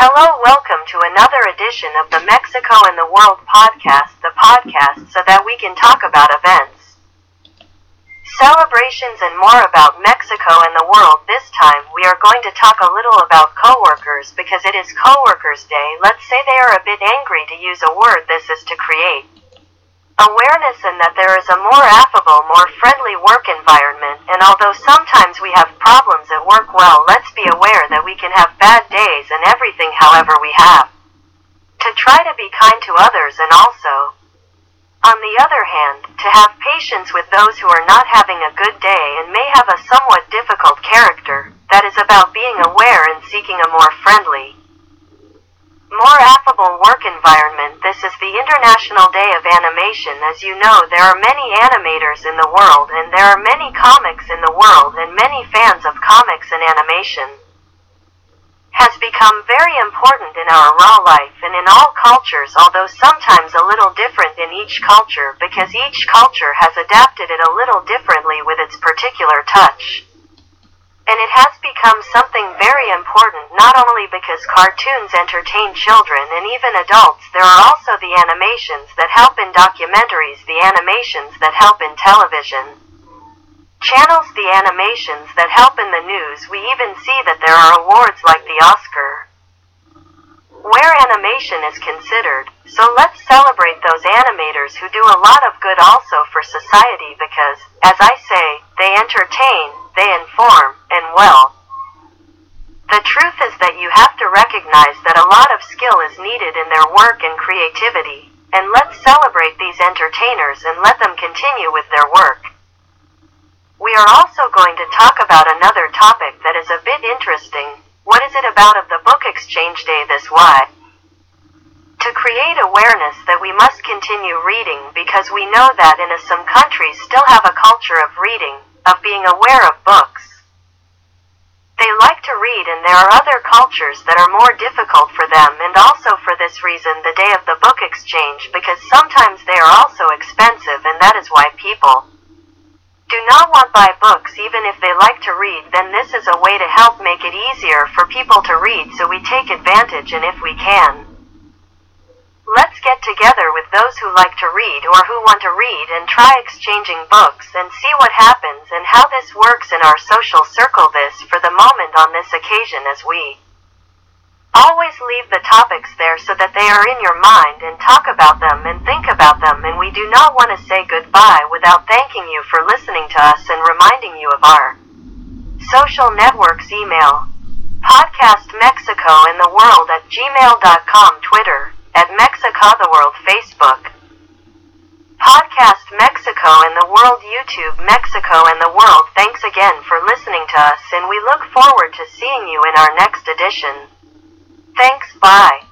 Hello, welcome to another edition of the Mexico and the World podcast, the podcast so that we can talk about events, celebrations, and more about Mexico and the world. This time, we are going to talk a little about coworkers because it is Coworkers Day. Let's say they are a bit angry to use a word this is to create awareness and that there is a more affable, more friendly work environment. And although sometimes we have problems work, well, let's be aware that we can have bad days and everything, however, we have to try to be kind to others and also, on the other hand, to have patience with those who are not having a good day and may have a somewhat difficult character. That is about being aware and seeking a more friendly, more affable work environment. This is the International Day of Animation. As you know, there are many animators in the world, and there are many comics in the world, and many fans of comics and animation has become very important in our raw life and in all cultures, although sometimes a little different in each culture because each culture has adapted it a little differently with its particular touch. And it has become something very important not only because cartoons entertain children and even adults, there are also the animations that help in documentaries, the animations that help in television channels, the animations that help in the news. We even see that there are awards like the Oscar where animation is considered. So let's celebrate those animators who do a lot of good also for society because, as I say, they entertain, they inform, well. The truth is that you have to recognize that a lot of skill is needed in their work and creativity, and let's celebrate these entertainers and let them continue with their work. We are also going to talk about another topic that is a bit interesting. What is it about of the book exchange day this why? To create awareness that we must continue reading because we know that in a, some countries still have a culture of reading, of being aware of books. They like to read and there are other cultures that are more difficult for them and also for this reason the day of the book exchange because sometimes they are also expensive and that is why people do not want buy books even if they like to read then this is a way to help make it easier for people to read so we take advantage and if we can. Let's get together with those who like to read or who want to read and try exchanging books and see what happens and how this works in our social circle this for the moment on this occasion as we always leave the topics there so that they are in your mind and talk about them and think about them and we do not want to say goodbye without thanking you for listening to us and reminding you of our social networks email podcast mexico and the world at gmail.com twitter at mexico the world facebook. Podcast mexico and the world youtube mexico and the world. Thanks again for listening to us and we look forward to seeing you in our next edition. Thanks bye